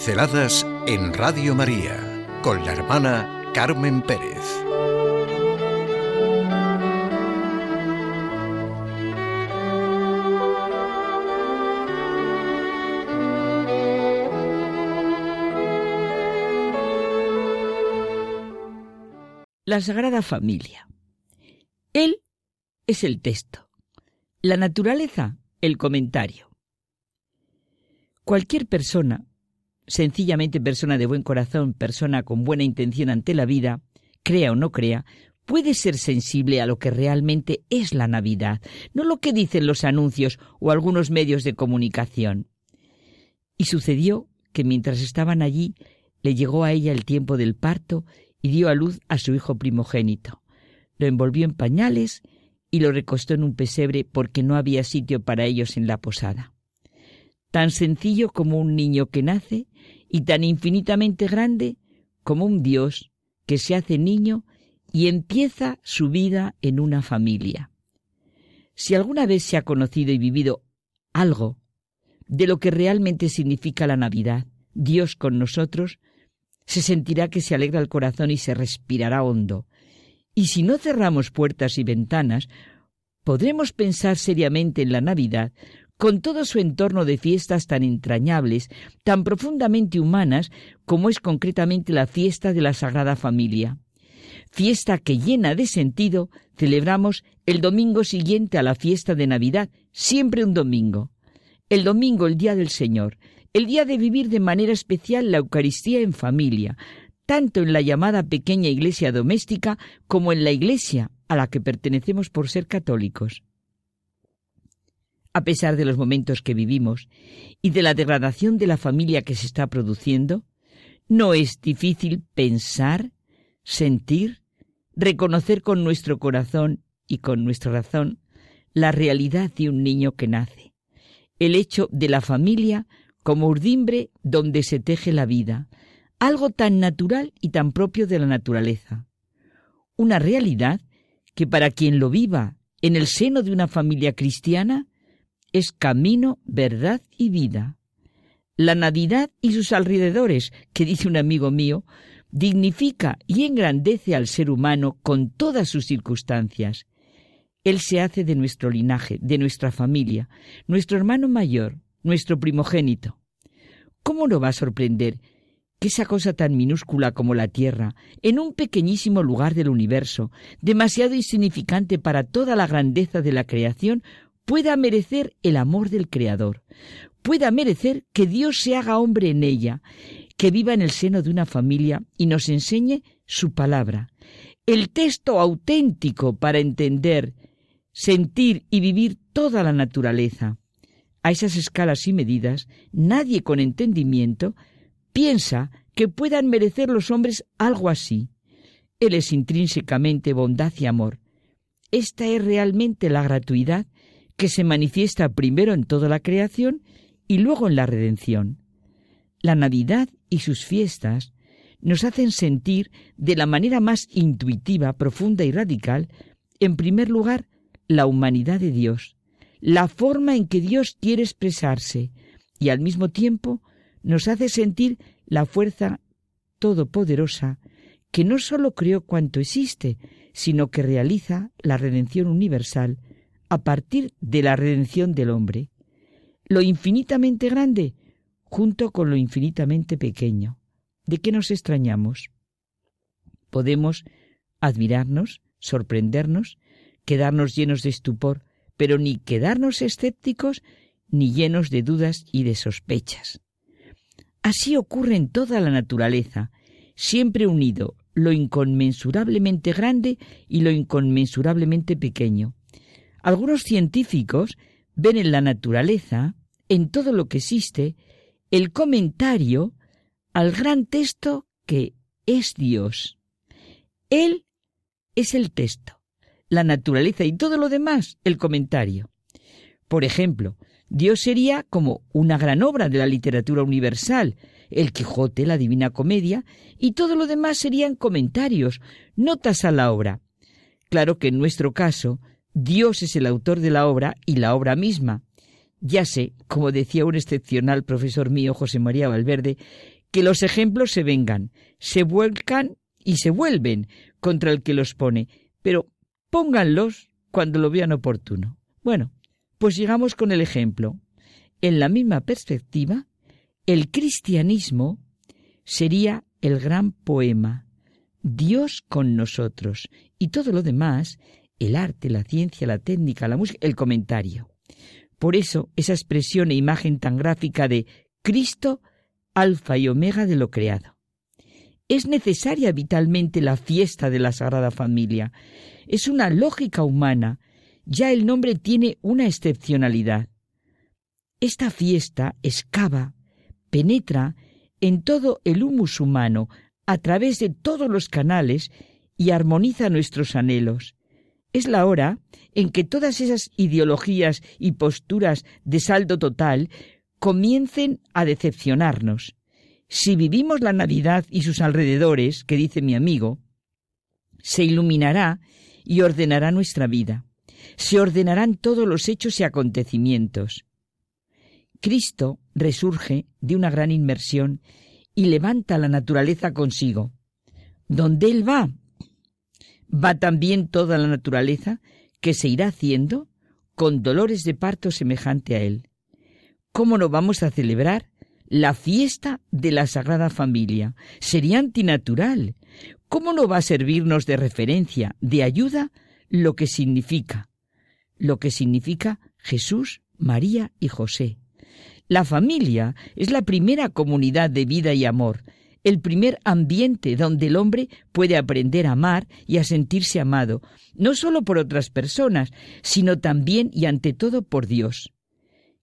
Pinceladas en Radio María con la hermana Carmen Pérez. La Sagrada Familia. Él es el texto. La naturaleza, el comentario. Cualquier persona sencillamente persona de buen corazón, persona con buena intención ante la vida, crea o no crea, puede ser sensible a lo que realmente es la Navidad, no lo que dicen los anuncios o algunos medios de comunicación. Y sucedió que mientras estaban allí, le llegó a ella el tiempo del parto y dio a luz a su hijo primogénito. Lo envolvió en pañales y lo recostó en un pesebre porque no había sitio para ellos en la posada. Tan sencillo como un niño que nace y tan infinitamente grande como un Dios que se hace niño y empieza su vida en una familia. Si alguna vez se ha conocido y vivido algo de lo que realmente significa la Navidad, Dios con nosotros, se sentirá que se alegra el corazón y se respirará hondo. Y si no cerramos puertas y ventanas, podremos pensar seriamente en la Navidad con todo su entorno de fiestas tan entrañables, tan profundamente humanas como es concretamente la fiesta de la Sagrada Familia. Fiesta que llena de sentido celebramos el domingo siguiente a la fiesta de Navidad, siempre un domingo. El domingo, el día del Señor, el día de vivir de manera especial la Eucaristía en familia, tanto en la llamada pequeña iglesia doméstica como en la iglesia a la que pertenecemos por ser católicos a pesar de los momentos que vivimos y de la degradación de la familia que se está produciendo, no es difícil pensar, sentir, reconocer con nuestro corazón y con nuestra razón la realidad de un niño que nace, el hecho de la familia como urdimbre donde se teje la vida, algo tan natural y tan propio de la naturaleza. Una realidad que para quien lo viva en el seno de una familia cristiana es camino, verdad y vida. La Navidad y sus alrededores, que dice un amigo mío, dignifica y engrandece al ser humano con todas sus circunstancias. Él se hace de nuestro linaje, de nuestra familia, nuestro hermano mayor, nuestro primogénito. ¿Cómo no va a sorprender que esa cosa tan minúscula como la Tierra, en un pequeñísimo lugar del universo, demasiado insignificante para toda la grandeza de la creación, pueda merecer el amor del Creador, pueda merecer que Dios se haga hombre en ella, que viva en el seno de una familia y nos enseñe su palabra, el texto auténtico para entender, sentir y vivir toda la naturaleza. A esas escalas y medidas, nadie con entendimiento piensa que puedan merecer los hombres algo así. Él es intrínsecamente bondad y amor. Esta es realmente la gratuidad que se manifiesta primero en toda la creación y luego en la redención. La Navidad y sus fiestas nos hacen sentir de la manera más intuitiva, profunda y radical, en primer lugar, la humanidad de Dios, la forma en que Dios quiere expresarse, y al mismo tiempo nos hace sentir la fuerza todopoderosa que no sólo creó cuanto existe, sino que realiza la redención universal a partir de la redención del hombre, lo infinitamente grande junto con lo infinitamente pequeño. ¿De qué nos extrañamos? Podemos admirarnos, sorprendernos, quedarnos llenos de estupor, pero ni quedarnos escépticos ni llenos de dudas y de sospechas. Así ocurre en toda la naturaleza, siempre unido lo inconmensurablemente grande y lo inconmensurablemente pequeño. Algunos científicos ven en la naturaleza, en todo lo que existe, el comentario al gran texto que es Dios. Él es el texto, la naturaleza y todo lo demás el comentario. Por ejemplo, Dios sería como una gran obra de la literatura universal, el Quijote, la Divina Comedia, y todo lo demás serían comentarios, notas a la obra. Claro que en nuestro caso Dios es el autor de la obra y la obra misma. Ya sé, como decía un excepcional profesor mío, José María Valverde, que los ejemplos se vengan, se vuelcan y se vuelven contra el que los pone, pero pónganlos cuando lo vean oportuno. Bueno, pues llegamos con el ejemplo. En la misma perspectiva, el cristianismo sería el gran poema, Dios con nosotros, y todo lo demás, el arte, la ciencia, la técnica, la música, el comentario. Por eso esa expresión e imagen tan gráfica de Cristo, alfa y omega de lo creado. Es necesaria vitalmente la fiesta de la Sagrada Familia. Es una lógica humana. Ya el nombre tiene una excepcionalidad. Esta fiesta excava, penetra en todo el humus humano, a través de todos los canales y armoniza nuestros anhelos. Es la hora en que todas esas ideologías y posturas de saldo total comiencen a decepcionarnos. Si vivimos la Navidad y sus alrededores, que dice mi amigo, se iluminará y ordenará nuestra vida. Se ordenarán todos los hechos y acontecimientos. Cristo resurge de una gran inmersión y levanta la naturaleza consigo. ¿Dónde Él va? Va también toda la naturaleza que se irá haciendo con dolores de parto semejante a Él. ¿Cómo no vamos a celebrar la fiesta de la Sagrada Familia? Sería antinatural. ¿Cómo no va a servirnos de referencia, de ayuda, lo que significa? Lo que significa Jesús, María y José. La familia es la primera comunidad de vida y amor, el primer ambiente donde el hombre puede aprender a amar y a sentirse amado, no solo por otras personas, sino también y ante todo por Dios.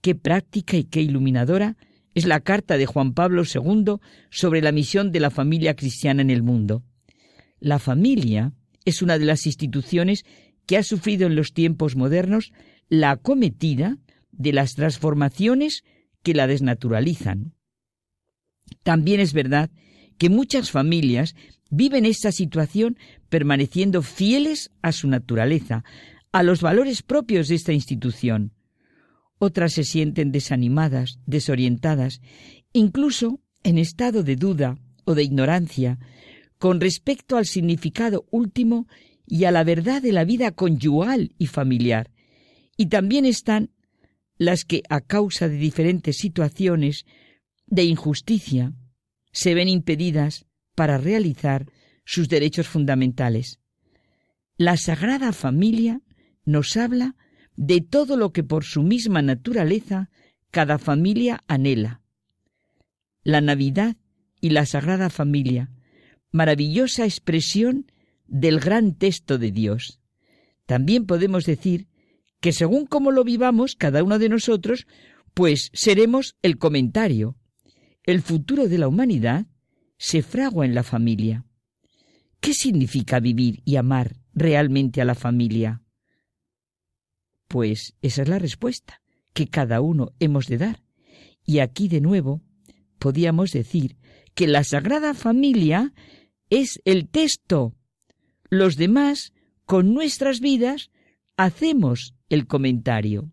Qué práctica y qué iluminadora es la carta de Juan Pablo II sobre la misión de la familia cristiana en el mundo. La familia es una de las instituciones que ha sufrido en los tiempos modernos la acometida de las transformaciones que la desnaturalizan. También es verdad que muchas familias viven esta situación permaneciendo fieles a su naturaleza, a los valores propios de esta institución. Otras se sienten desanimadas, desorientadas, incluso en estado de duda o de ignorancia con respecto al significado último y a la verdad de la vida conyugal y familiar. Y también están las que, a causa de diferentes situaciones de injusticia, se ven impedidas para realizar sus derechos fundamentales. La Sagrada Familia nos habla de todo lo que por su misma naturaleza cada familia anhela. La Navidad y la Sagrada Familia, maravillosa expresión del gran texto de Dios. También podemos decir que según cómo lo vivamos cada uno de nosotros, pues seremos el comentario. El futuro de la humanidad se fragua en la familia. ¿Qué significa vivir y amar realmente a la familia? Pues esa es la respuesta que cada uno hemos de dar. Y aquí de nuevo podíamos decir que la Sagrada Familia es el texto. Los demás, con nuestras vidas, hacemos el comentario.